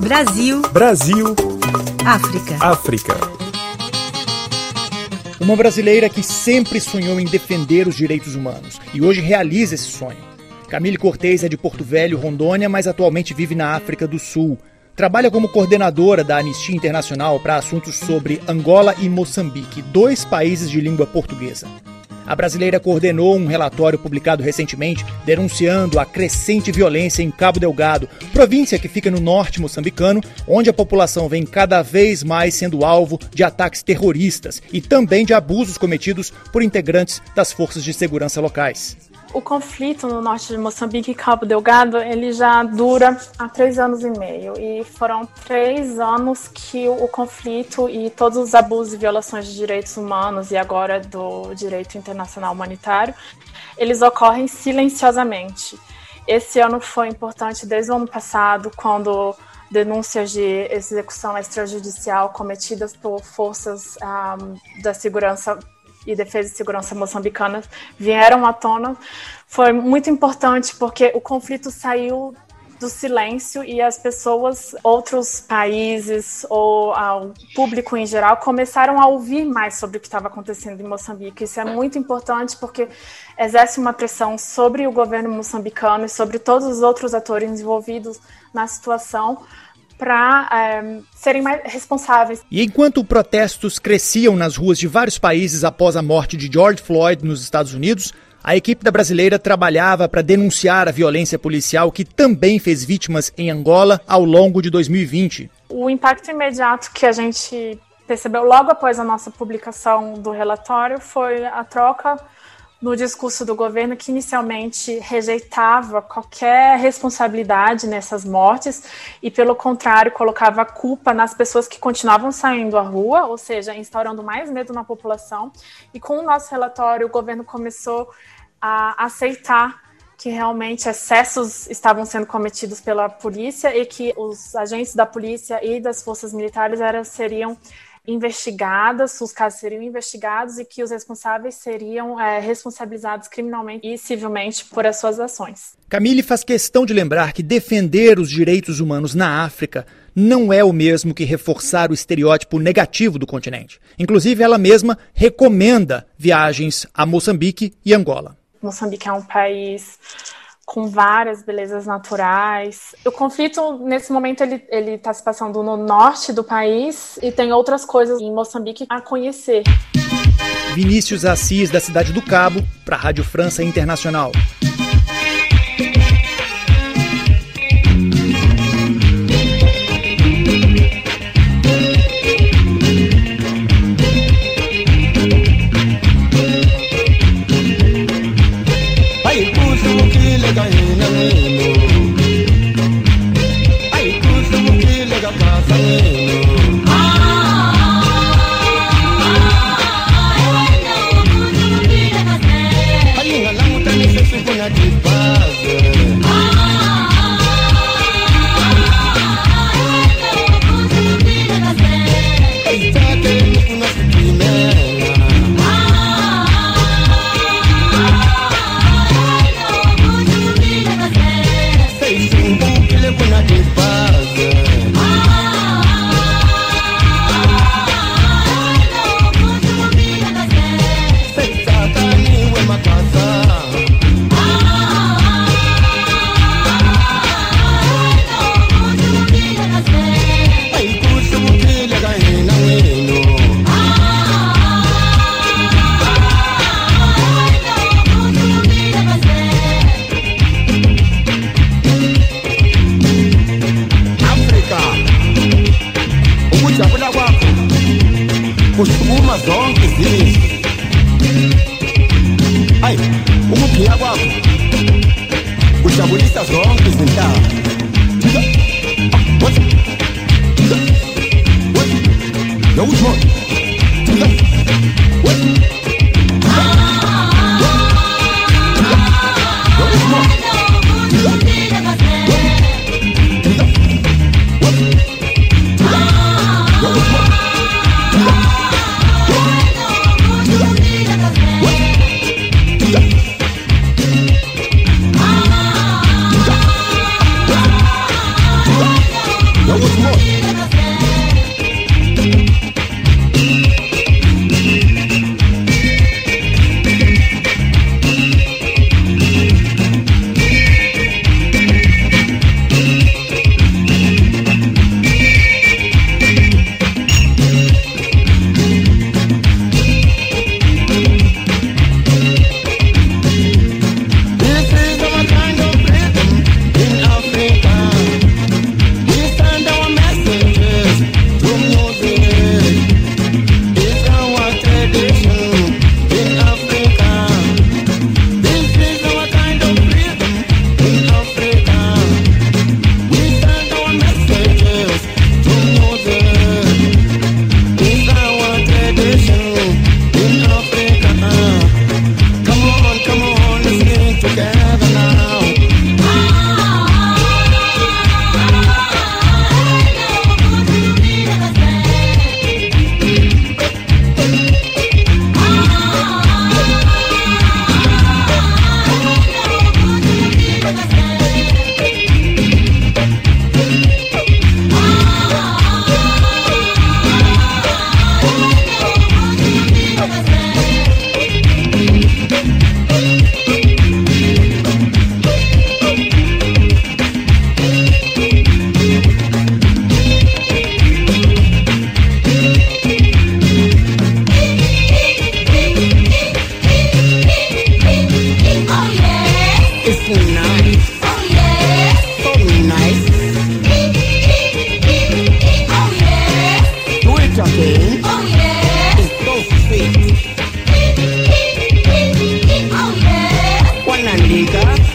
Brasil. Brasil. África. África. Uma brasileira que sempre sonhou em defender os direitos humanos e hoje realiza esse sonho. Camille Cortez é de Porto Velho, Rondônia, mas atualmente vive na África do Sul. Trabalha como coordenadora da Anistia Internacional para assuntos sobre Angola e Moçambique, dois países de língua portuguesa. A brasileira coordenou um relatório publicado recentemente denunciando a crescente violência em Cabo Delgado, província que fica no norte moçambicano, onde a população vem cada vez mais sendo alvo de ataques terroristas e também de abusos cometidos por integrantes das forças de segurança locais. O conflito no norte de Moçambique e Cabo Delgado, ele já dura há três anos e meio. E foram três anos que o conflito e todos os abusos e violações de direitos humanos e agora do direito internacional humanitário, eles ocorrem silenciosamente. Esse ano foi importante desde o ano passado, quando denúncias de execução extrajudicial cometidas por forças um, da segurança e Defesa e Segurança moçambicanas vieram à tona foi muito importante porque o conflito saiu do silêncio e as pessoas, outros países ou o público em geral começaram a ouvir mais sobre o que estava acontecendo em Moçambique. Isso é muito importante porque exerce uma pressão sobre o governo moçambicano e sobre todos os outros atores envolvidos na situação para é, serem mais responsáveis. E enquanto protestos cresciam nas ruas de vários países após a morte de George Floyd nos Estados Unidos, a equipe da brasileira trabalhava para denunciar a violência policial que também fez vítimas em Angola ao longo de 2020. O impacto imediato que a gente percebeu logo após a nossa publicação do relatório foi a troca no discurso do governo que inicialmente rejeitava qualquer responsabilidade nessas mortes e, pelo contrário, colocava a culpa nas pessoas que continuavam saindo à rua, ou seja, instaurando mais medo na população. E com o nosso relatório, o governo começou a aceitar que realmente excessos estavam sendo cometidos pela polícia e que os agentes da polícia e das forças militares eram, seriam investigadas, os casos seriam investigados e que os responsáveis seriam é, responsabilizados criminalmente e civilmente por as suas ações. Camille faz questão de lembrar que defender os direitos humanos na África não é o mesmo que reforçar o estereótipo negativo do continente. Inclusive, ela mesma recomenda viagens a Moçambique e Angola. Moçambique é um país com várias belezas naturais. O conflito, nesse momento, ele está se passando no norte do país e tem outras coisas em Moçambique a conhecer. Vinícius Assis, da cidade do Cabo, para a Rádio França Internacional. oh costuma só que existe. Ai, o que água? O chabulista só que existe. What? What? No, Anandika.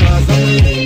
casa.